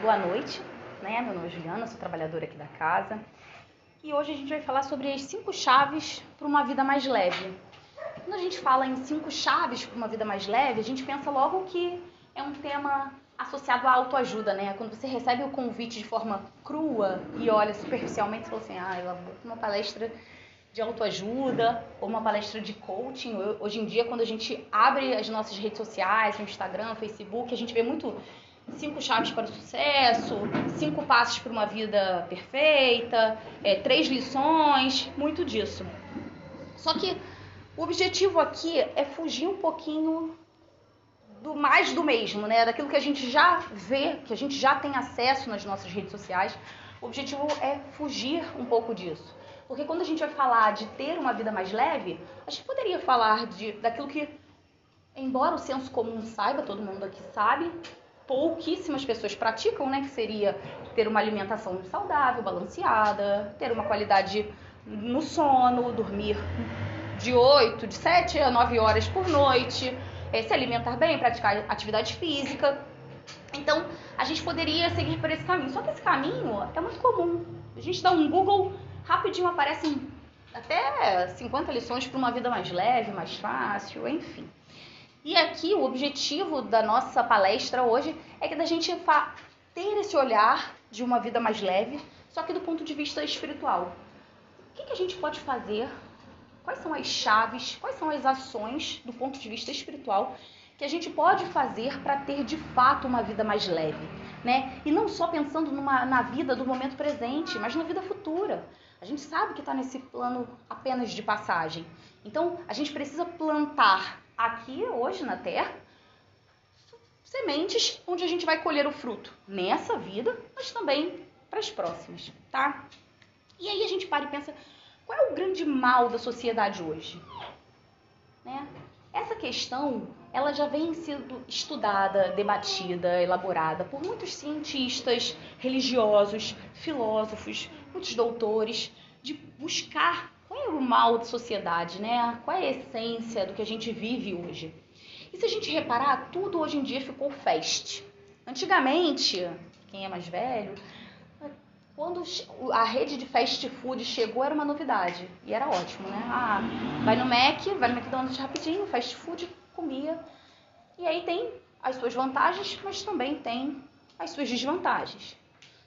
Boa noite, né? Meu nome é Juliana, sou trabalhadora aqui da casa. E hoje a gente vai falar sobre as cinco chaves para uma vida mais leve. Quando a gente fala em cinco chaves para uma vida mais leve, a gente pensa logo que é um tema associado à autoajuda, né? Quando você recebe o convite de forma crua e olha superficialmente, você fala assim, ah, eu vou uma palestra de autoajuda ou uma palestra de coaching. Hoje em dia, quando a gente abre as nossas redes sociais, o Instagram, o Facebook, a gente vê muito cinco chaves para o sucesso, cinco passos para uma vida perfeita, é, três lições, muito disso. Só que o objetivo aqui é fugir um pouquinho do mais do mesmo, né? Daquilo que a gente já vê, que a gente já tem acesso nas nossas redes sociais. O objetivo é fugir um pouco disso. Porque quando a gente vai falar de ter uma vida mais leve, a gente poderia falar de, daquilo que, embora o senso comum saiba, todo mundo aqui sabe, pouquíssimas pessoas praticam, né? Que seria ter uma alimentação saudável, balanceada, ter uma qualidade no sono, dormir de 8, de 7 a 9 horas por noite, é, se alimentar bem, praticar atividade física. Então, a gente poderia seguir por esse caminho. Só que esse caminho é muito comum. A gente dá um Google, rapidinho aparecem até 50 lições para uma vida mais leve, mais fácil, enfim. E aqui o objetivo da nossa palestra hoje é que da gente ter esse olhar de uma vida mais leve, só que do ponto de vista espiritual. O que, que a gente pode fazer? Quais são as chaves? Quais são as ações do ponto de vista espiritual que a gente pode fazer para ter de fato uma vida mais leve, né? E não só pensando numa, na vida do momento presente, mas na vida futura. A gente sabe que está nesse plano apenas de passagem. Então, a gente precisa plantar aqui hoje na Terra sementes onde a gente vai colher o fruto nessa vida, mas também para as próximas, tá? E aí a gente para e pensa, qual é o grande mal da sociedade hoje? Né? Essa questão, ela já vem sendo estudada, debatida, elaborada por muitos cientistas, religiosos, filósofos, muitos doutores, de buscar qual é o mal da sociedade, né? Qual é a essência do que a gente vive hoje? E se a gente reparar, tudo hoje em dia ficou fast. Antigamente, quem é mais velho, quando a rede de fast food chegou era uma novidade e era ótimo, né? Ah, vai no Mac, vai no McDonald's rapidinho, fast food, comia. E aí tem as suas vantagens, mas também tem as suas desvantagens.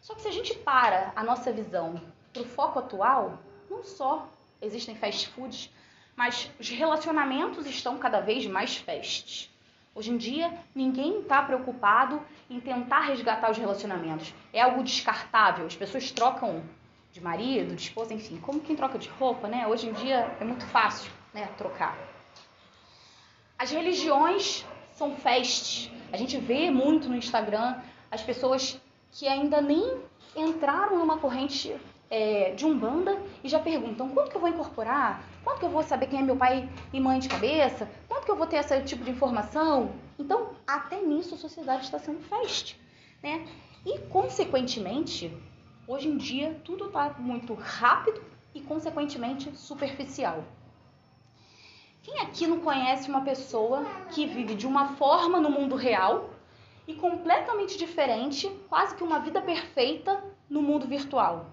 Só que se a gente para a nossa visão para o foco atual, não só existem fast foods, mas os relacionamentos estão cada vez mais fast. Hoje em dia, ninguém está preocupado em tentar resgatar os relacionamentos. É algo descartável. As pessoas trocam de marido, de esposa, enfim, como quem troca de roupa, né? Hoje em dia é muito fácil, né, trocar. As religiões são festas. A gente vê muito no Instagram as pessoas que ainda nem entraram numa corrente é, de Umbanda e já perguntam quanto que eu vou incorporar, quanto que eu vou saber quem é meu pai e mãe de cabeça, quanto que eu vou ter esse tipo de informação. Então, até nisso a sociedade está sendo feste, né? E, consequentemente, hoje em dia tudo está muito rápido e, consequentemente, superficial. Quem aqui não conhece uma pessoa que vive de uma forma no mundo real e completamente diferente, quase que uma vida perfeita no mundo virtual?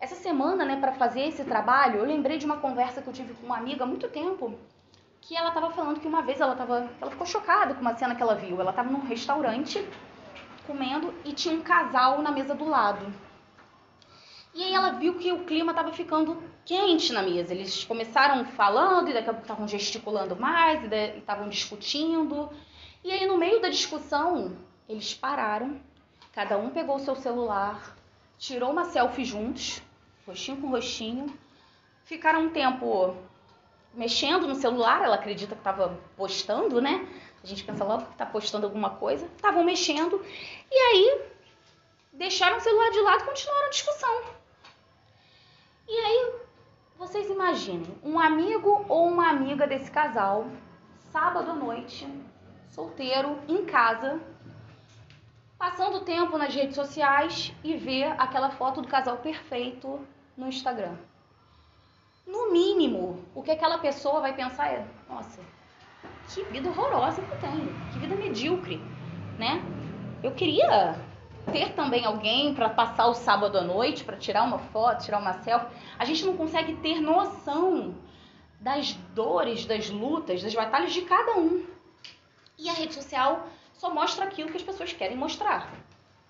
Essa semana, né, para fazer esse trabalho, eu lembrei de uma conversa que eu tive com uma amiga há muito tempo, que ela estava falando que uma vez ela tava, ela ficou chocada com uma cena que ela viu. Ela estava num restaurante comendo e tinha um casal na mesa do lado. E aí ela viu que o clima estava ficando quente na mesa. Eles começaram falando e daqui a pouco estavam gesticulando mais e estavam discutindo. E aí no meio da discussão, eles pararam, cada um pegou o seu celular, tirou uma selfie juntos rostinho com rostinho. Ficaram um tempo mexendo no celular, ela acredita que estava postando, né? A gente pensa logo que está postando alguma coisa. Estavam mexendo e aí deixaram o celular de lado e continuaram a discussão. E aí, vocês imaginem, um amigo ou uma amiga desse casal, sábado à noite, solteiro, em casa, passando tempo nas redes sociais e ver aquela foto do casal perfeito no Instagram. No mínimo, o que aquela pessoa vai pensar é: nossa, que vida horrorosa que eu tenho, que vida medíocre, né? eu queria ter também alguém para passar o sábado à noite, para tirar uma foto, tirar uma selfie. A gente não consegue ter noção das dores, das lutas, das batalhas de cada um. E a rede social só mostra aquilo que as pessoas querem mostrar,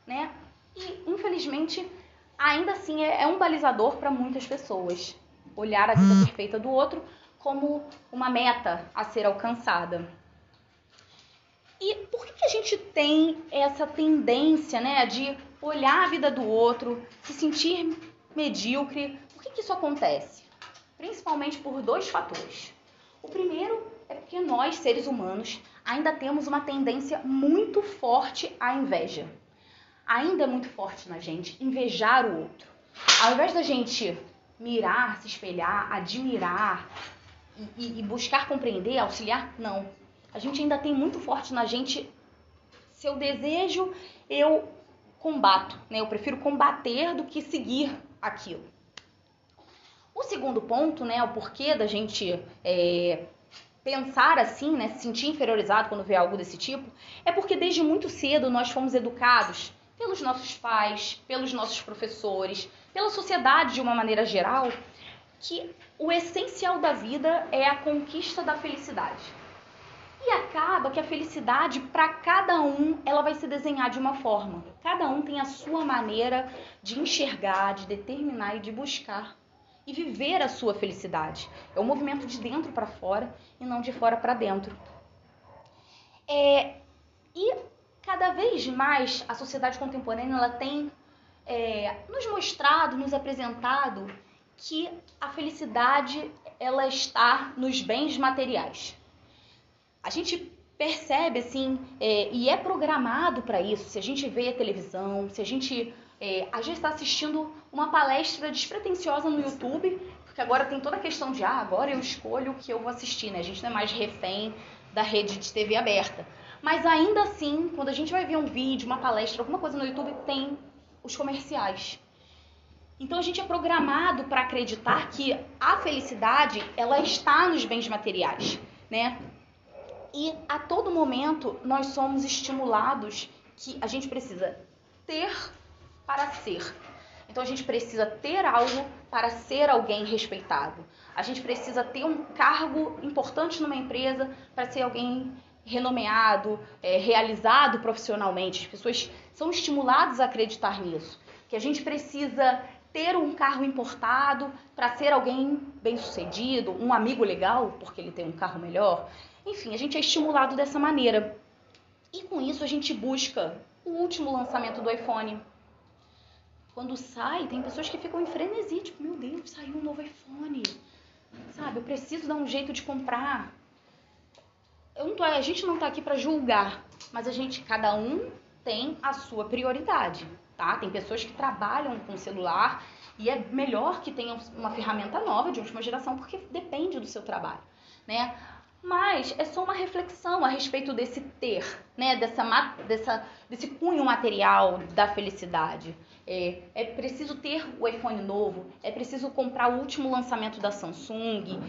né? E infelizmente, ainda assim é, é um balizador para muitas pessoas olhar a vida perfeita do outro como uma meta a ser alcançada. E por que, que a gente tem essa tendência, né, de olhar a vida do outro, se sentir medíocre? Por que, que isso acontece? Principalmente por dois fatores. O primeiro é porque nós, seres humanos, ainda temos uma tendência muito forte à inveja. Ainda é muito forte na gente invejar o outro. Ao invés da gente mirar, se espelhar, admirar e, e buscar compreender, auxiliar, não a gente ainda tem muito forte na gente seu desejo, eu combato, né? Eu prefiro combater do que seguir aquilo. O segundo ponto, né, o porquê da gente é, pensar assim, né, se sentir inferiorizado quando vê algo desse tipo, é porque desde muito cedo nós fomos educados pelos nossos pais, pelos nossos professores, pela sociedade de uma maneira geral, que o essencial da vida é a conquista da felicidade. E acaba que a felicidade, para cada um, ela vai se desenhar de uma forma. Cada um tem a sua maneira de enxergar, de determinar e de buscar e viver a sua felicidade. É um movimento de dentro para fora e não de fora para dentro. É, e cada vez mais a sociedade contemporânea ela tem é, nos mostrado, nos apresentado que a felicidade ela está nos bens materiais a gente percebe assim é, e é programado para isso. Se a gente vê a televisão, se a gente é, a gente está assistindo uma palestra despretensiosa no YouTube, porque agora tem toda a questão de ah, agora eu escolho o que eu vou assistir, né? A gente não é mais refém da rede de TV aberta. Mas ainda assim, quando a gente vai ver um vídeo, uma palestra, alguma coisa no YouTube, tem os comerciais. Então a gente é programado para acreditar que a felicidade ela está nos bens materiais, né? E a todo momento nós somos estimulados que a gente precisa ter para ser. Então a gente precisa ter algo para ser alguém respeitado. A gente precisa ter um cargo importante numa empresa para ser alguém renomeado, é, realizado profissionalmente. As pessoas são estimuladas a acreditar nisso. Que a gente precisa ter um carro importado para ser alguém bem-sucedido, um amigo legal, porque ele tem um carro melhor. Enfim, a gente é estimulado dessa maneira. E com isso a gente busca o último lançamento do iPhone. Quando sai, tem pessoas que ficam em frenesi, tipo, meu Deus, saiu um novo iPhone. Sabe, eu preciso dar um jeito de comprar. Tô, a gente não está aqui para julgar, mas a gente, cada um tem a sua prioridade, tá? Tem pessoas que trabalham com celular e é melhor que tenham uma ferramenta nova de última geração porque depende do seu trabalho, né? Mas é só uma reflexão a respeito desse ter, né? Dessa, dessa, desse cunho material da felicidade. É, é preciso ter o iPhone novo, é preciso comprar o último lançamento da Samsung.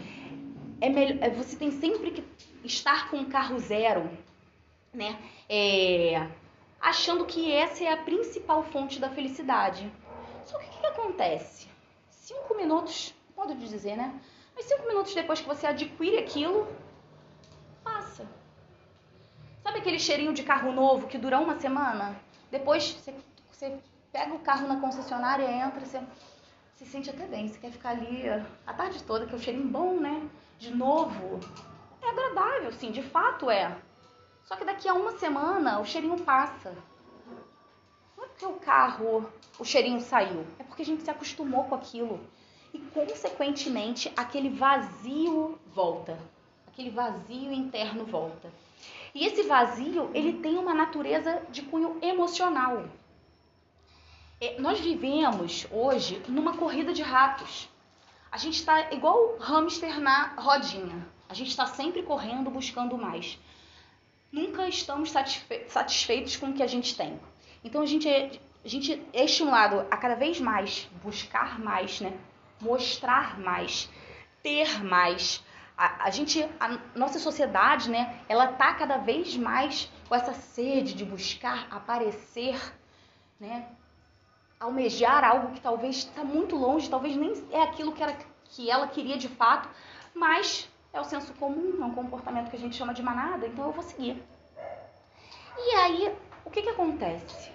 É melhor, é, você tem sempre que estar com um carro zero, né? É, achando que essa é a principal fonte da felicidade. Só que o que, acontece? Cinco minutos, modo de dizer, né? Mas cinco minutos depois que você adquire aquilo, passa. Sabe aquele cheirinho de carro novo que dura uma semana? Depois você, você pega o carro na concessionária, entra, você se sente até bem. Você quer ficar ali a tarde toda, que é um cheirinho bom, né? De novo. É agradável, sim, de fato é. Só que daqui a uma semana o cheirinho passa. Não é porque o carro, o cheirinho saiu. É porque a gente se acostumou com aquilo. E, consequentemente, aquele vazio volta aquele vazio interno volta. E esse vazio, ele tem uma natureza de cunho emocional. É, nós vivemos hoje numa corrida de ratos. A gente está igual hamster na rodinha. A gente está sempre correndo, buscando mais. Nunca estamos satisfe satisfeitos com o que a gente tem. Então a gente é, a gente é estimulado a cada vez mais buscar mais, né? Mostrar mais, ter mais, a, a gente, a nossa sociedade, né, ela tá cada vez mais ou essa sede de buscar aparecer, né? Almejar algo que talvez está muito longe, talvez nem é aquilo que, era, que ela queria de fato, mas é o senso comum, é um comportamento que a gente chama de manada, então eu vou seguir. E aí, o que, que acontece?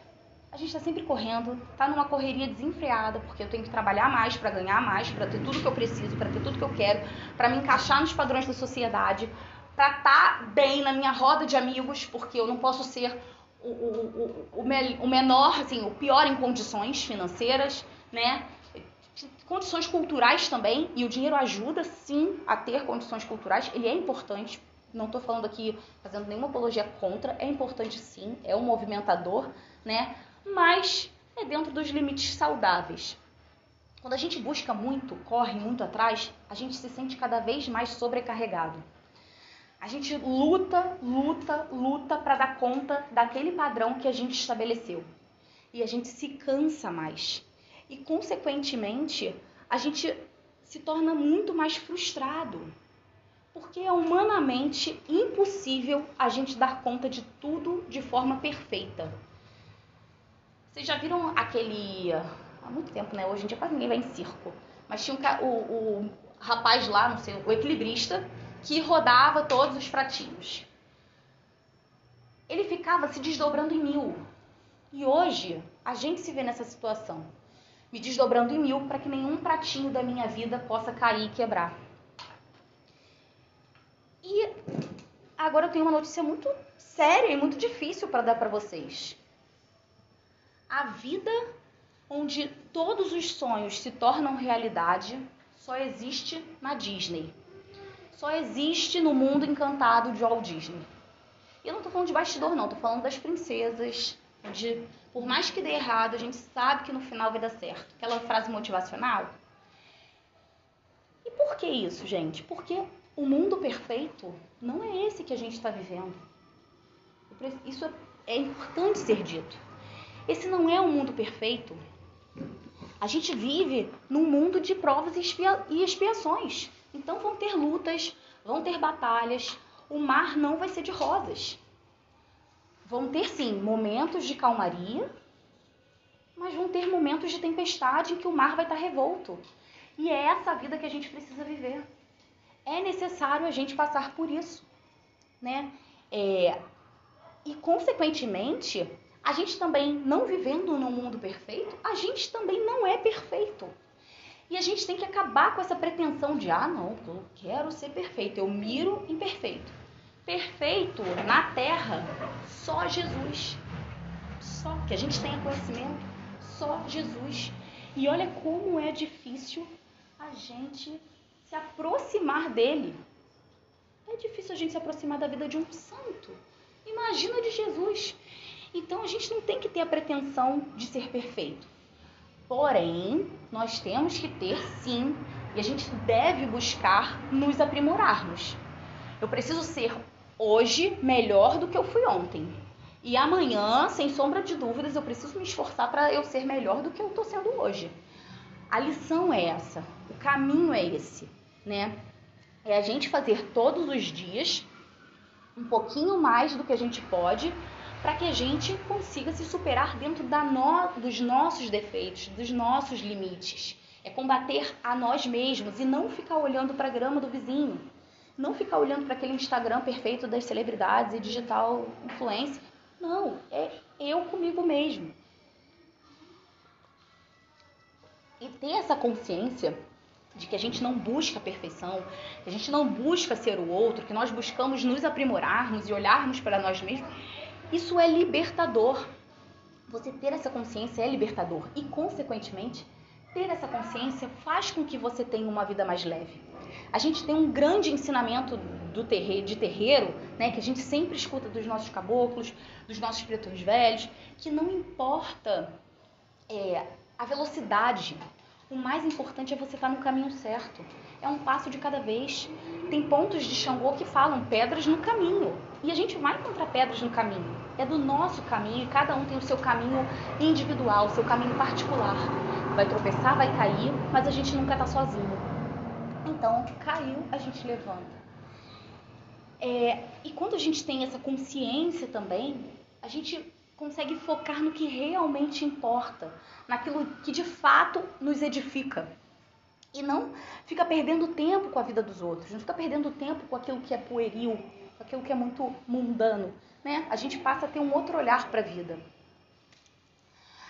A gente está sempre correndo, está numa correria desenfreada, porque eu tenho que trabalhar mais para ganhar mais, para ter tudo que eu preciso, para ter tudo que eu quero, para me encaixar nos padrões da sociedade, para estar tá bem na minha roda de amigos, porque eu não posso ser o, o, o, o menor, assim, o pior em condições financeiras, né? Condições culturais também, e o dinheiro ajuda sim a ter condições culturais, ele é importante. Não estou falando aqui fazendo nenhuma apologia contra, é importante sim, é um movimentador, né? mas é dentro dos limites saudáveis. Quando a gente busca muito, corre muito atrás, a gente se sente cada vez mais sobrecarregado. A gente luta, luta, luta para dar conta daquele padrão que a gente estabeleceu. E a gente se cansa mais. E, consequentemente, a gente se torna muito mais frustrado. Porque é humanamente impossível a gente dar conta de tudo de forma perfeita. Vocês já viram aquele. Há muito tempo, né? Hoje em dia quase ninguém vai em circo. Mas tinha um, o, o rapaz lá, não sei, o equilibrista, que rodava todos os pratinhos. Ele ficava se desdobrando em mil. E hoje a gente se vê nessa situação, me desdobrando em mil para que nenhum pratinho da minha vida possa cair e quebrar. E agora eu tenho uma notícia muito séria e muito difícil para dar para vocês a vida onde todos os sonhos se tornam realidade só existe na Disney. Só existe no mundo encantado de Walt Disney. E eu não estou falando de bastidor, não, estou falando das princesas, onde por mais que dê errado, a gente sabe que no final vai dar certo. Aquela frase motivacional. E por que isso, gente? Porque o mundo perfeito não é esse que a gente está vivendo. Isso é importante ser dito. Esse não é um mundo perfeito. A gente vive num mundo de provas e expiações. Então vão ter lutas, vão ter batalhas. O mar não vai ser de rosas. Vão ter sim momentos de calmaria, mas vão ter momentos de tempestade em que o mar vai estar revolto. E é essa vida que a gente precisa viver. É necessário a gente passar por isso, né? É, e consequentemente a gente também, não vivendo num mundo perfeito, a gente também não é perfeito. E a gente tem que acabar com essa pretensão de, ah, não, eu quero ser perfeito, eu miro em perfeito. Perfeito na terra, só Jesus. Só que a gente tenha conhecimento, só Jesus. E olha como é difícil a gente se aproximar dele. É difícil a gente se aproximar da vida de um santo. Imagina de Jesus. Então a gente não tem que ter a pretensão de ser perfeito. Porém, nós temos que ter sim, e a gente deve buscar nos aprimorarmos. Eu preciso ser hoje melhor do que eu fui ontem. E amanhã, sem sombra de dúvidas, eu preciso me esforçar para eu ser melhor do que eu estou sendo hoje. A lição é essa, o caminho é esse, né? É a gente fazer todos os dias um pouquinho mais do que a gente pode para que a gente consiga se superar dentro no, dos nossos defeitos, dos nossos limites. É combater a nós mesmos e não ficar olhando para a grama do vizinho. Não ficar olhando para aquele Instagram perfeito das celebridades e digital influência. Não, é eu comigo mesmo. E ter essa consciência de que a gente não busca a perfeição, que a gente não busca ser o outro, que nós buscamos nos aprimorarmos e olharmos para nós mesmos, isso é libertador. Você ter essa consciência é libertador e, consequentemente, ter essa consciência faz com que você tenha uma vida mais leve. A gente tem um grande ensinamento do terreiro, de terreiro, né, que a gente sempre escuta dos nossos caboclos, dos nossos pretores velhos, que não importa é, a velocidade, o mais importante é você estar no caminho certo. É um passo de cada vez. Tem pontos de Xangô que falam pedras no caminho. E a gente vai encontrar pedras no caminho. É do nosso caminho e cada um tem o seu caminho individual, o seu caminho particular. Vai tropeçar, vai cair, mas a gente nunca está sozinho. Então, caiu, a gente levanta. É, e quando a gente tem essa consciência também, a gente consegue focar no que realmente importa, naquilo que de fato nos edifica. E não fica perdendo tempo com a vida dos outros, não fica perdendo tempo com aquilo que é pueril, com aquilo que é muito mundano. Né? A gente passa a ter um outro olhar para a vida.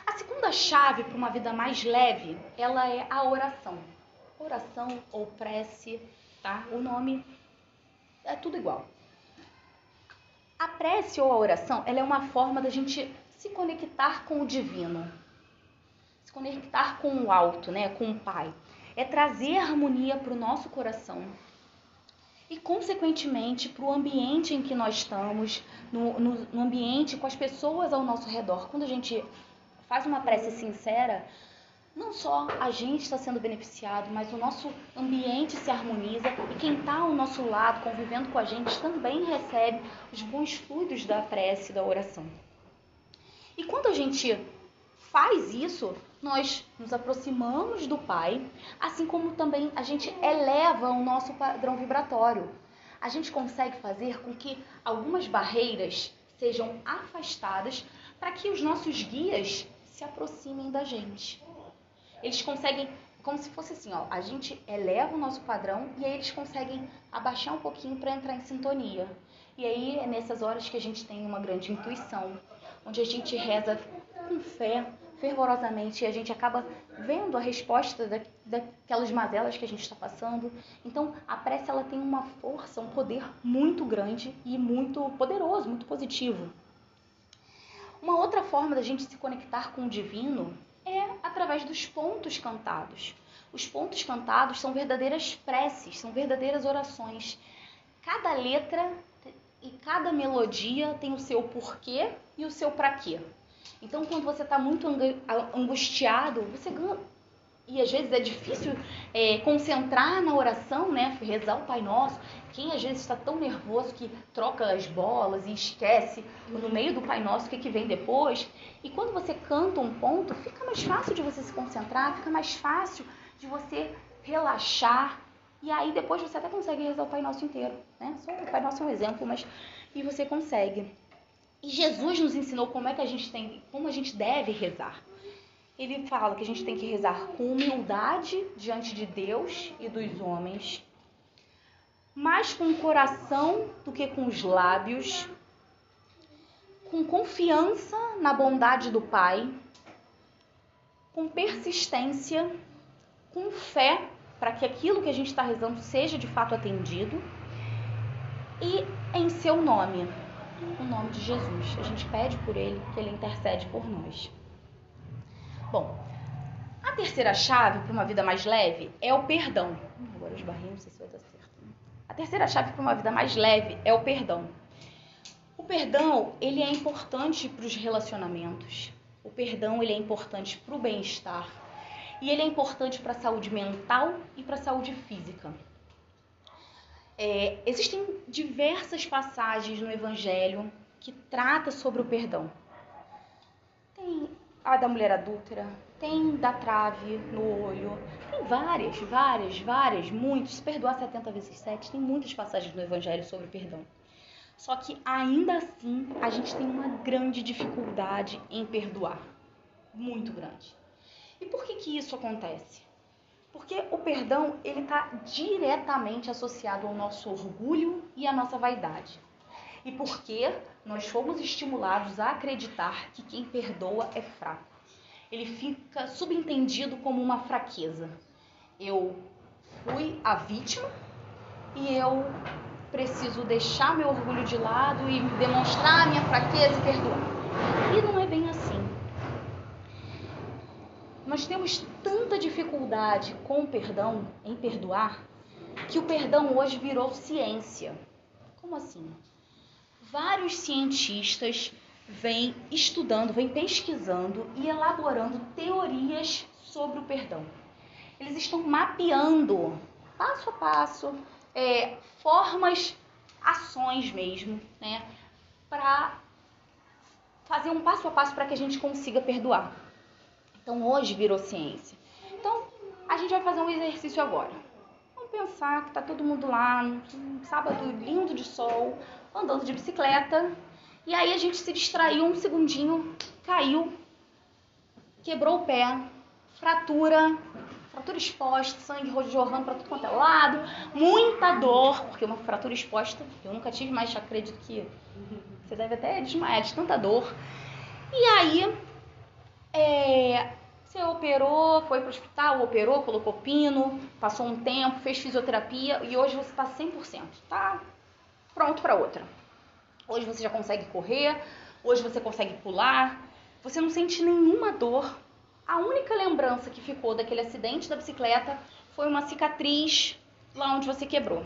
A segunda chave para uma vida mais leve, ela é a oração. Oração ou prece, tá? O nome é tudo igual. A prece ou a oração, ela é uma forma da gente se conectar com o divino, se conectar com o alto, né, com o Pai. É trazer harmonia para o nosso coração e, consequentemente, para o ambiente em que nós estamos, no, no, no ambiente com as pessoas ao nosso redor. Quando a gente faz uma prece sincera, não só a gente está sendo beneficiado, mas o nosso ambiente se harmoniza e quem está ao nosso lado, convivendo com a gente, também recebe os bons fluidos da prece, da oração. E quando a gente faz isso, nós nos aproximamos do Pai, assim como também a gente eleva o nosso padrão vibratório. A gente consegue fazer com que algumas barreiras sejam afastadas para que os nossos guias se aproximem da gente. Eles conseguem, como se fosse assim, ó, a gente eleva o nosso padrão e aí eles conseguem abaixar um pouquinho para entrar em sintonia. E aí é nessas horas que a gente tem uma grande intuição, onde a gente reza com fé, fervorosamente, e a gente acaba vendo a resposta da, daquelas mazelas que a gente está passando. Então, a prece ela tem uma força, um poder muito grande e muito poderoso, muito positivo. Uma outra forma da gente se conectar com o divino é através dos pontos cantados. Os pontos cantados são verdadeiras preces, são verdadeiras orações. Cada letra e cada melodia tem o seu porquê e o seu para quê. Então, quando você está muito angustiado, você e às vezes é difícil é, concentrar na oração, né? Rezar o Pai Nosso. Quem às vezes está tão nervoso que troca as bolas e esquece no meio do Pai Nosso o que, que vem depois. E quando você canta um ponto, fica mais fácil de você se concentrar, fica mais fácil de você relaxar. E aí depois você até consegue rezar o Pai Nosso inteiro, né? Só o Pai Nosso é um exemplo, mas e você consegue. E Jesus nos ensinou como é que a gente tem, como a gente deve rezar ele fala que a gente tem que rezar com humildade diante de Deus e dos homens, mais com o coração do que com os lábios, com confiança na bondade do Pai, com persistência, com fé para que aquilo que a gente está rezando seja de fato atendido e em seu nome, o nome de Jesus. A gente pede por ele que ele intercede por nós. Bom, a terceira chave para uma vida mais leve é o perdão. Agora os barrinhos, não sei se vai dar certo. Né? A terceira chave para uma vida mais leve é o perdão. O perdão, ele é importante para os relacionamentos. O perdão, ele é importante para o bem-estar. E ele é importante para a saúde mental e para a saúde física. É, existem diversas passagens no Evangelho que trata sobre o perdão. Tem a da mulher adúltera, tem da trave no olho, tem várias, várias, várias, muitos. Perdoar 70 vezes 7, tem muitas passagens no Evangelho sobre perdão. Só que ainda assim a gente tem uma grande dificuldade em perdoar. Muito grande. E por que, que isso acontece? Porque o perdão ele está diretamente associado ao nosso orgulho e à nossa vaidade e porque nós fomos estimulados a acreditar que quem perdoa é fraco. Ele fica subentendido como uma fraqueza. Eu fui a vítima e eu preciso deixar meu orgulho de lado e demonstrar a minha fraqueza e perdoar. E não é bem assim. Nós temos tanta dificuldade com o perdão, em perdoar, que o perdão hoje virou ciência. Como assim? Vários cientistas vêm estudando, vêm pesquisando e elaborando teorias sobre o perdão. Eles estão mapeando passo a passo é, formas, ações mesmo, né, para fazer um passo a passo para que a gente consiga perdoar. Então hoje virou ciência. Então a gente vai fazer um exercício agora. Vamos pensar que tá todo mundo lá, num sábado lindo de sol, andando de bicicleta, e aí a gente se distraiu um segundinho, caiu, quebrou o pé, fratura, fratura exposta, sangue jorrando para tudo quanto é lado, muita dor, porque uma fratura exposta, eu nunca tive, mas acredito que você deve até desmaiar de tanta dor. E aí, é, você operou, foi para o hospital, operou, colocou pino, passou um tempo, fez fisioterapia e hoje você está 100%, tá pronto para outra. Hoje você já consegue correr, hoje você consegue pular, você não sente nenhuma dor. A única lembrança que ficou daquele acidente da bicicleta foi uma cicatriz lá onde você quebrou.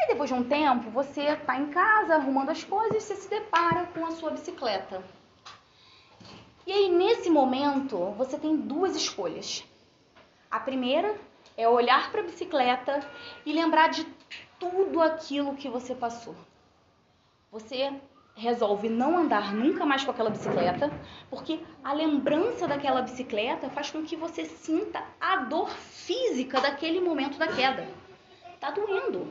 Aí depois de um tempo, você está em casa arrumando as coisas e você se depara com a sua bicicleta. E aí nesse momento, você tem duas escolhas. A primeira é olhar para a bicicleta e lembrar de tudo aquilo que você passou. Você resolve não andar nunca mais com aquela bicicleta, porque a lembrança daquela bicicleta faz com que você sinta a dor física daquele momento da queda. Tá doendo.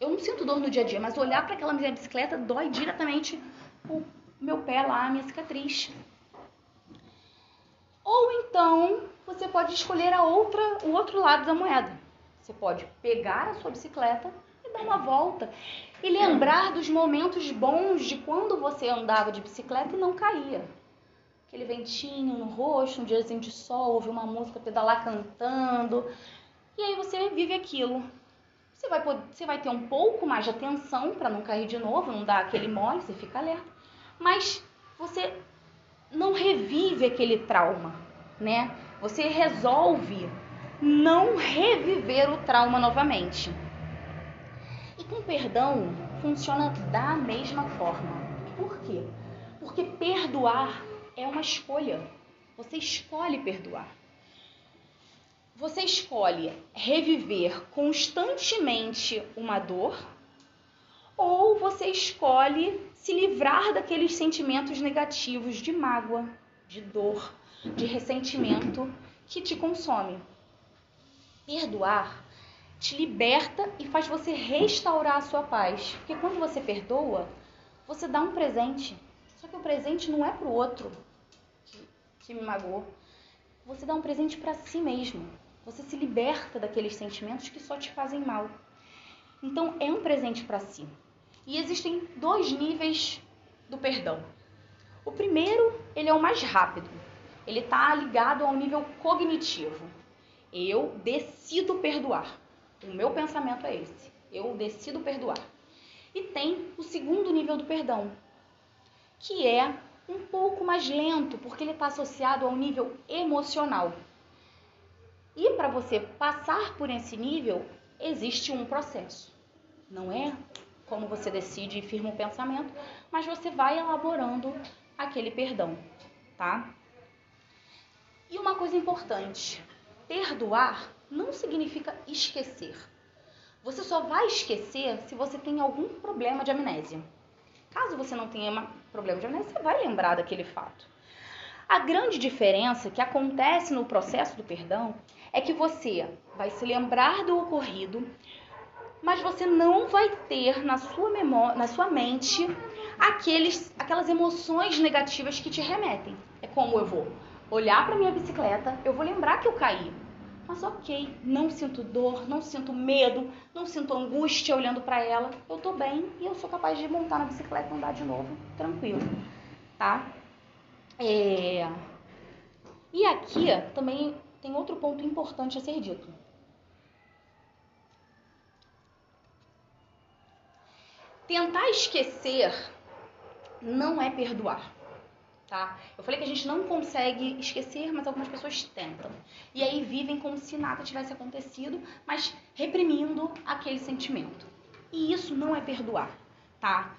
Eu não sinto dor no dia a dia, mas olhar para aquela minha bicicleta dói diretamente o meu pé lá, a minha cicatriz. Ou então, você pode escolher a outra, o outro lado da moeda. Você pode pegar a sua bicicleta e dar uma volta e lembrar dos momentos bons de quando você andava de bicicleta e não caía. Aquele ventinho no rosto, um diazinho de sol, ouvir uma música, pedalar cantando. E aí você vive aquilo. Você vai, poder, você vai ter um pouco mais de atenção para não cair de novo, não dar aquele mole, você fica alerta. Mas você não revive aquele trauma, né? Você resolve não reviver o trauma novamente. Com perdão funciona da mesma forma. Por quê? Porque perdoar é uma escolha. Você escolhe perdoar. Você escolhe reviver constantemente uma dor ou você escolhe se livrar daqueles sentimentos negativos de mágoa, de dor, de ressentimento que te consome. Perdoar te liberta e faz você restaurar a sua paz. Porque quando você perdoa, você dá um presente. Só que o presente não é para o outro que, que me magoou. Você dá um presente para si mesmo. Você se liberta daqueles sentimentos que só te fazem mal. Então é um presente para si. E existem dois níveis do perdão. O primeiro, ele é o mais rápido. Ele está ligado ao nível cognitivo. Eu decido perdoar. O meu pensamento é esse. Eu decido perdoar. E tem o segundo nível do perdão, que é um pouco mais lento, porque ele está associado ao nível emocional. E para você passar por esse nível, existe um processo. Não é como você decide e firma o pensamento, mas você vai elaborando aquele perdão, tá? E uma coisa importante: perdoar não significa esquecer. Você só vai esquecer se você tem algum problema de amnésia. Caso você não tenha problema de amnésia, você vai lembrar daquele fato. A grande diferença que acontece no processo do perdão é que você vai se lembrar do ocorrido, mas você não vai ter na sua memória, na sua mente aqueles, aquelas emoções negativas que te remetem. É como eu vou olhar para minha bicicleta, eu vou lembrar que eu caí, mas ok, não sinto dor, não sinto medo, não sinto angústia olhando para ela. Eu tô bem e eu sou capaz de montar na bicicleta e andar de novo, tranquilo, tá? É... E aqui também tem outro ponto importante a ser dito. Tentar esquecer não é perdoar tá? Eu falei que a gente não consegue esquecer, mas algumas pessoas tentam. E aí vivem como se nada tivesse acontecido, mas reprimindo aquele sentimento. E isso não é perdoar, tá?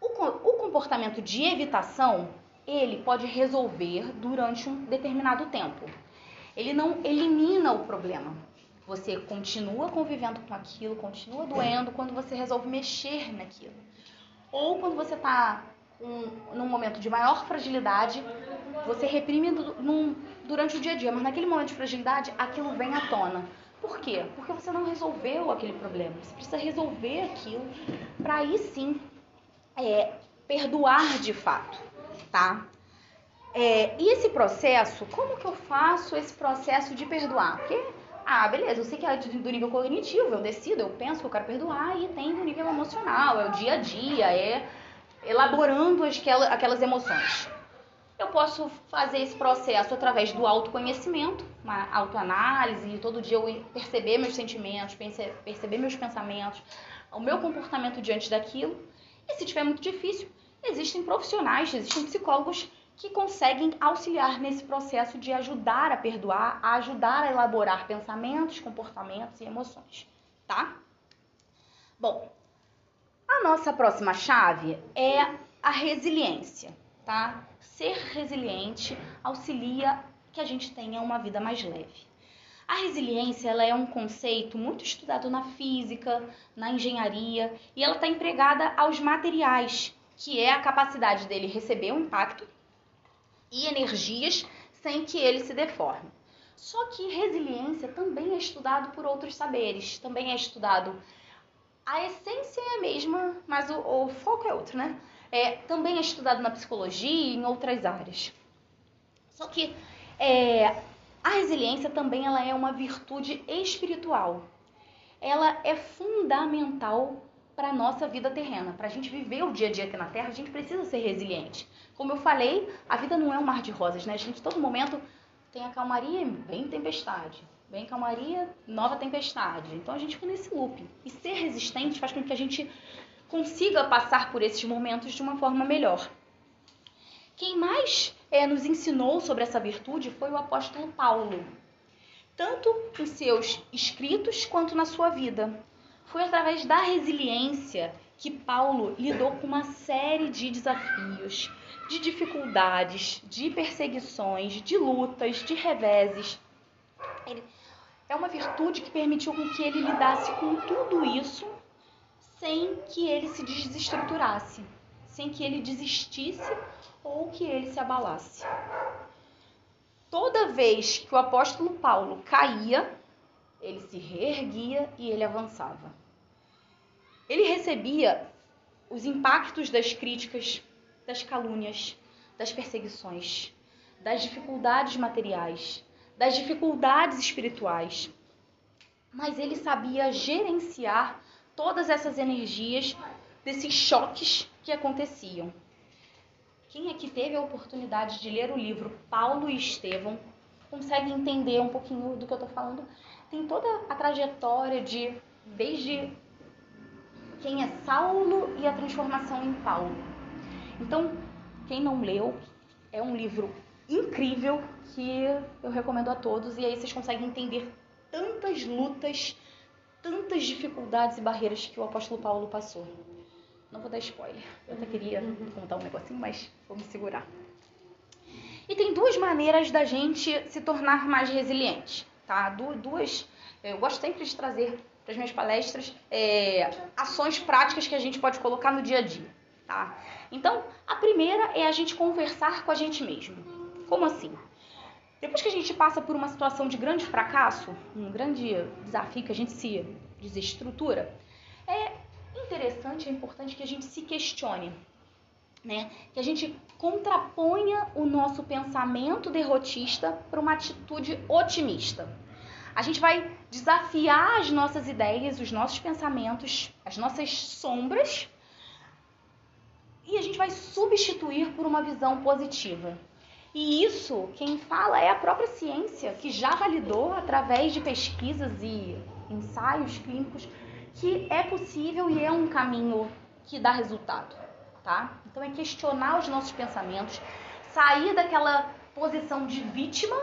O, o comportamento de evitação, ele pode resolver durante um determinado tempo. Ele não elimina o problema. Você continua convivendo com aquilo, continua doendo quando você resolve mexer naquilo. Ou quando você está um, num momento de maior fragilidade, você reprime num, durante o dia a dia, mas naquele momento de fragilidade, aquilo vem à tona. Por quê? Porque você não resolveu aquele problema. Você precisa resolver aquilo para aí sim é, perdoar de fato, tá? É, e esse processo, como que eu faço esse processo de perdoar? Porque, ah, beleza, eu sei que é do nível cognitivo, eu decido, eu penso que eu quero perdoar, e tem do nível emocional, é o dia a dia, é elaborando aquelas emoções. Eu posso fazer esse processo através do autoconhecimento, uma autoanálise, todo dia eu perceber meus sentimentos, perceber meus pensamentos, o meu comportamento diante daquilo. E se tiver muito difícil, existem profissionais, existem psicólogos que conseguem auxiliar nesse processo de ajudar a perdoar, a ajudar a elaborar pensamentos, comportamentos e emoções, tá? Bom, a nossa próxima chave é a resiliência, tá? Ser resiliente auxilia que a gente tenha uma vida mais leve. A resiliência ela é um conceito muito estudado na física, na engenharia e ela está empregada aos materiais, que é a capacidade dele receber um impacto e energias sem que ele se deforme. Só que resiliência também é estudado por outros saberes, também é estudado. A essência é a mesma, mas o, o foco é outro, né? É, também é estudado na psicologia e em outras áreas. Só que é, a resiliência também ela é uma virtude espiritual. Ela é fundamental para a nossa vida terrena. Para a gente viver o dia a dia aqui na Terra, a gente precisa ser resiliente. Como eu falei, a vida não é um mar de rosas, né? A gente, todo momento, tem a calmaria, vem tempestade. Vem calmaria, nova tempestade. Então a gente fica nesse loop. E ser resistente faz com que a gente consiga passar por esses momentos de uma forma melhor. Quem mais é, nos ensinou sobre essa virtude foi o apóstolo Paulo, tanto em seus escritos quanto na sua vida. Foi através da resiliência que Paulo lidou com uma série de desafios, de dificuldades, de perseguições, de lutas, de reveses. Ele, é uma virtude que permitiu com que ele lidasse com tudo isso sem que ele se desestruturasse, sem que ele desistisse ou que ele se abalasse. Toda vez que o apóstolo Paulo caía, ele se reerguia e ele avançava. Ele recebia os impactos das críticas, das calúnias, das perseguições, das dificuldades materiais, das dificuldades espirituais. Mas ele sabia gerenciar todas essas energias desses choques que aconteciam. Quem aqui teve a oportunidade de ler o livro Paulo e Estevão consegue entender um pouquinho do que eu estou falando. Tem toda a trajetória de desde quem é Saulo e a transformação em Paulo. Então, quem não leu, é um livro incrível que eu recomendo a todos e aí vocês conseguem entender tantas lutas, tantas dificuldades e barreiras que o apóstolo Paulo passou. Não vou dar spoiler. Eu até queria contar um negocinho, mas vou me segurar. E tem duas maneiras da gente se tornar mais resiliente, tá? Duas. Eu gosto sempre de trazer para as minhas palestras é, ações práticas que a gente pode colocar no dia a dia, tá? Então, a primeira é a gente conversar com a gente mesmo. Como assim? Depois que a gente passa por uma situação de grande fracasso, um grande desafio que a gente se desestrutura, é interessante, é importante que a gente se questione, né? Que a gente contraponha o nosso pensamento derrotista para uma atitude otimista. A gente vai desafiar as nossas ideias, os nossos pensamentos, as nossas sombras e a gente vai substituir por uma visão positiva. E isso, quem fala é a própria ciência, que já validou através de pesquisas e ensaios clínicos que é possível e é um caminho que dá resultado, tá? Então é questionar os nossos pensamentos, sair daquela posição de vítima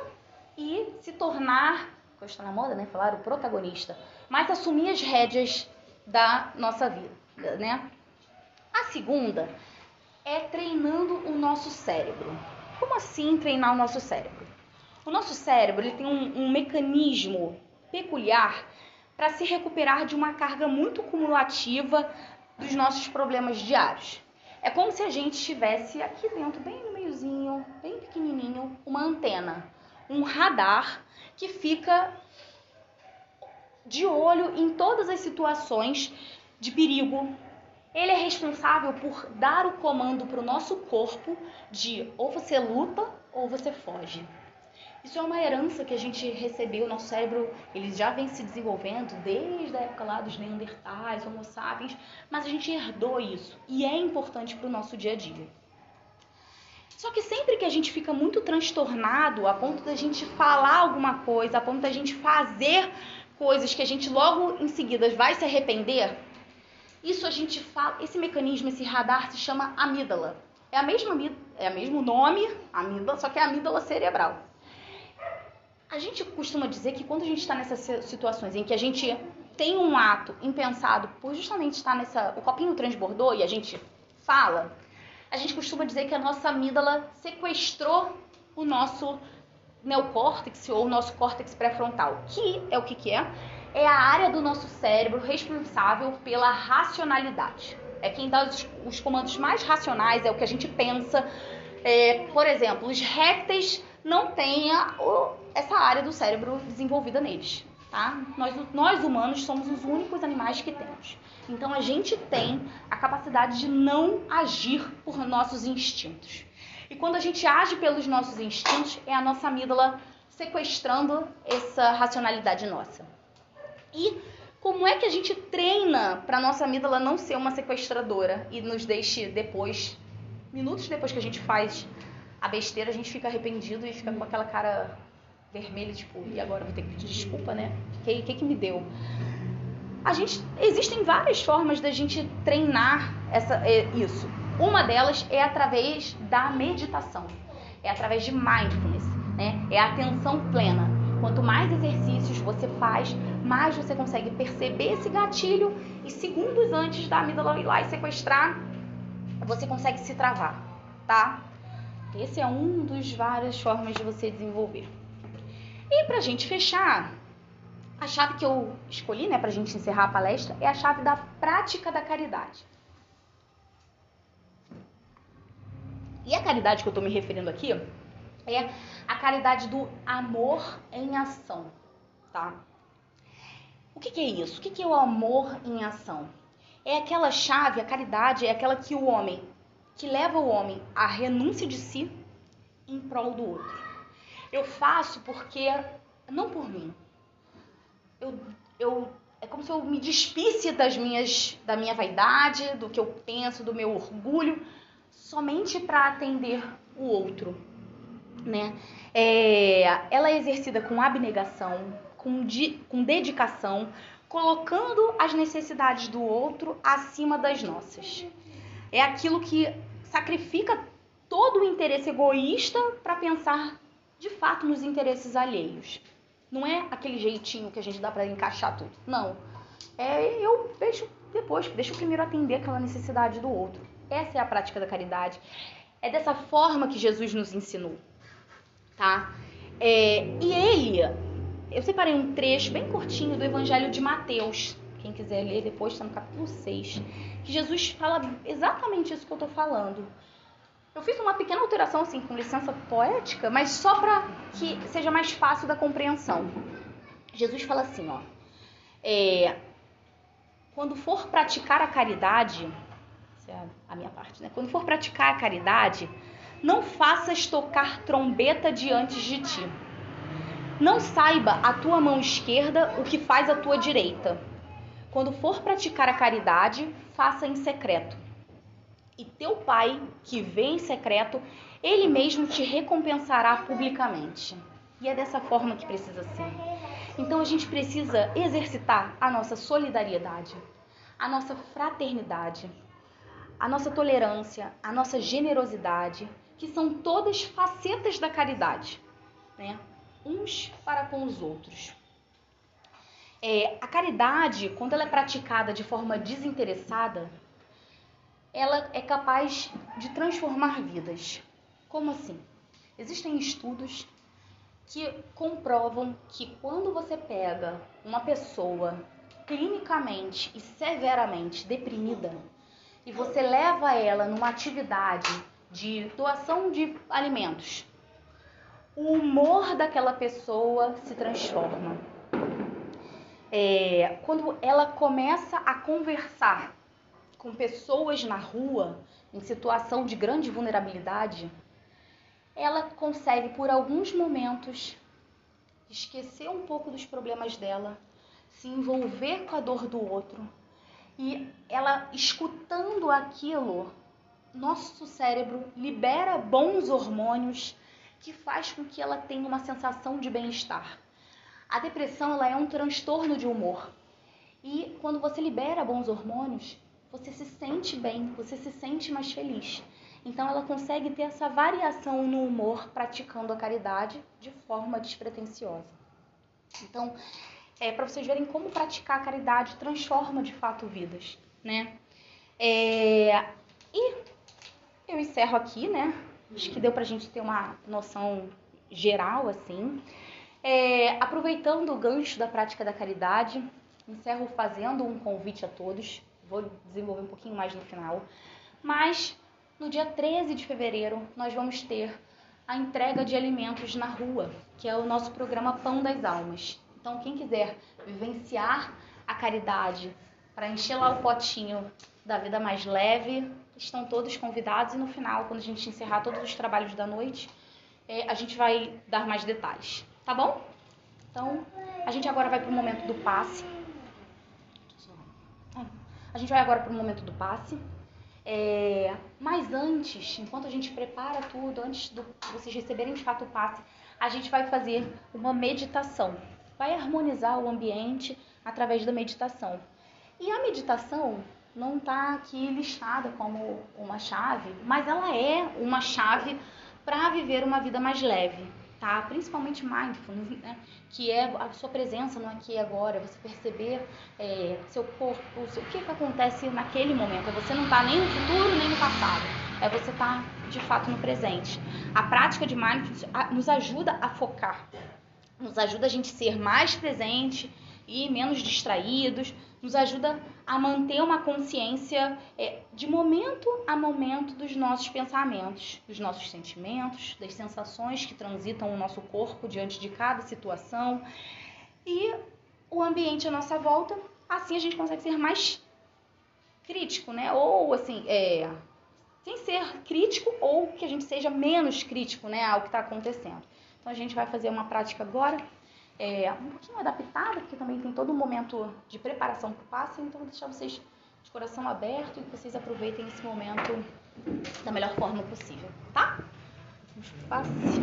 e se tornar, que está na moda, né, falar o protagonista, mas assumir as rédeas da nossa vida, né? A segunda é treinando o nosso cérebro. Como assim treinar o nosso cérebro? O nosso cérebro ele tem um, um mecanismo peculiar para se recuperar de uma carga muito cumulativa dos nossos problemas diários. É como se a gente tivesse aqui dentro, bem no meiozinho, bem pequenininho, uma antena, um radar que fica de olho em todas as situações de perigo. Ele é responsável por dar o comando para o nosso corpo de ou você luta ou você foge. Isso é uma herança que a gente recebeu, nosso cérebro ele já vem se desenvolvendo desde a época lá dos Neandertais, Homo sapiens, mas a gente herdou isso e é importante para o nosso dia a dia. Só que sempre que a gente fica muito transtornado, a ponto da gente falar alguma coisa, a ponto da gente fazer coisas que a gente logo em seguida vai se arrepender, isso a gente fala, esse mecanismo, esse radar se chama amígdala. É a mesma é o mesmo nome, amígdala, só que é amígdala cerebral. A gente costuma dizer que quando a gente está nessas situações em que a gente tem um ato impensado por justamente estar nessa. o copinho transbordou e a gente fala, a gente costuma dizer que a nossa amígdala sequestrou o nosso neocórtex ou o nosso córtex pré-frontal, que é o que, que é? É a área do nosso cérebro responsável pela racionalidade. É quem dá os, os comandos mais racionais, é o que a gente pensa. É, por exemplo, os répteis não têm essa área do cérebro desenvolvida neles. Tá? Nós, nós humanos somos os únicos animais que temos. Então a gente tem a capacidade de não agir por nossos instintos. E quando a gente age pelos nossos instintos, é a nossa amígdala sequestrando essa racionalidade nossa. E como é que a gente treina para nossa amígdala não ser uma sequestradora e nos deixe depois, minutos depois que a gente faz a besteira, a gente fica arrependido e fica com aquela cara vermelha, tipo, e agora vou ter que pedir desculpa, né? O que, que, que me deu? A gente, existem várias formas da gente treinar essa, é, isso. Uma delas é através da meditação, é através de mindfulness, né? É a atenção plena. Quanto mais exercícios você faz, mais você consegue perceber esse gatilho e segundos antes da amígdala ir lá e sequestrar, você consegue se travar, tá? Esse é um dos várias formas de você desenvolver. E para a gente fechar, a chave que eu escolhi, né, para a gente encerrar a palestra, é a chave da prática da caridade. E a caridade que eu estou me referindo aqui é a caridade do amor em ação, tá? O que, que é isso? O que, que é o amor em ação? É aquela chave, a caridade é aquela que o homem, que leva o homem à renúncia de si em prol do outro. Eu faço porque não por mim. Eu, eu é como se eu me despisse das minhas da minha vaidade, do que eu penso, do meu orgulho, somente para atender o outro, né? É, ela é exercida com abnegação, com, com dedicação, colocando as necessidades do outro acima das nossas. É aquilo que sacrifica todo o interesse egoísta para pensar de fato nos interesses alheios. Não é aquele jeitinho que a gente dá para encaixar tudo. Não. É eu deixo depois, deixo primeiro atender aquela necessidade do outro. Essa é a prática da caridade. É dessa forma que Jesus nos ensinou, tá? É, e ele, eu separei um trecho bem curtinho do Evangelho de Mateus. Quem quiser ler depois, está no capítulo 6. Que Jesus fala exatamente isso que eu estou falando. Eu fiz uma pequena alteração, assim, com licença poética, mas só para que seja mais fácil da compreensão. Jesus fala assim, ó. É, quando for praticar a caridade, essa é a minha parte, né? Quando for praticar a caridade, não faças tocar trombeta diante de ti. Não saiba a tua mão esquerda o que faz a tua direita. Quando for praticar a caridade, faça em secreto e teu pai, que vê em secreto, ele mesmo te recompensará publicamente. E é dessa forma que precisa ser. Então a gente precisa exercitar a nossa solidariedade, a nossa fraternidade, a nossa tolerância, a nossa generosidade, que são todas facetas da caridade, né? Uns para com os outros. É, a caridade, quando ela é praticada de forma desinteressada, ela é capaz de transformar vidas. Como assim? Existem estudos que comprovam que quando você pega uma pessoa clinicamente e severamente deprimida e você leva ela numa atividade de doação de alimentos, o humor daquela pessoa se transforma. é, quando ela começa a conversar com pessoas na rua, em situação de grande vulnerabilidade, ela consegue por alguns momentos esquecer um pouco dos problemas dela, se envolver com a dor do outro e ela escutando aquilo, nosso cérebro libera bons hormônios que faz com que ela tenha uma sensação de bem-estar. A depressão ela é um transtorno de humor. E quando você libera bons hormônios, você se sente bem, você se sente mais feliz. Então ela consegue ter essa variação no humor praticando a caridade de forma despretensiosa. Então, é para vocês verem como praticar a caridade transforma de fato vidas, né? É, e eu encerro aqui, né? Acho que deu para a gente ter uma noção geral, assim. É, aproveitando o gancho da prática da caridade, encerro fazendo um convite a todos. Vou desenvolver um pouquinho mais no final. Mas no dia 13 de fevereiro, nós vamos ter a entrega de alimentos na rua, que é o nosso programa Pão das Almas. Então, quem quiser vivenciar a caridade para encher lá o potinho da vida mais leve, estão todos convidados e no final, quando a gente encerrar todos os trabalhos da noite, é, a gente vai dar mais detalhes. Tá bom? Então, a gente agora vai para o momento do passe. A gente vai agora para o momento do passe. É, mas antes, enquanto a gente prepara tudo, antes de vocês receberem de fato o passe, a gente vai fazer uma meditação. Vai harmonizar o ambiente através da meditação. E a meditação não está aqui listada como uma chave, mas ela é uma chave para viver uma vida mais leve tá? Principalmente mindfulness, né? Que é a sua presença no aqui e agora, você perceber é, seu corpo, o que, que acontece naquele momento. É você não tá nem no futuro nem no passado. É você tá de fato no presente. A prática de mindfulness nos ajuda a focar, nos ajuda a gente ser mais presente e menos distraídos, nos ajuda a manter uma consciência é, de momento a momento dos nossos pensamentos, dos nossos sentimentos, das sensações que transitam o nosso corpo diante de cada situação e o ambiente à nossa volta. Assim a gente consegue ser mais crítico, né? Ou assim, é, sem ser crítico ou que a gente seja menos crítico, né, ao que está acontecendo. Então a gente vai fazer uma prática agora é, um pouquinho adaptada, porque também tem todo um momento de preparação para o passe, então vou deixar vocês de coração aberto e que vocês aproveitem esse momento da melhor forma possível, tá? Passe.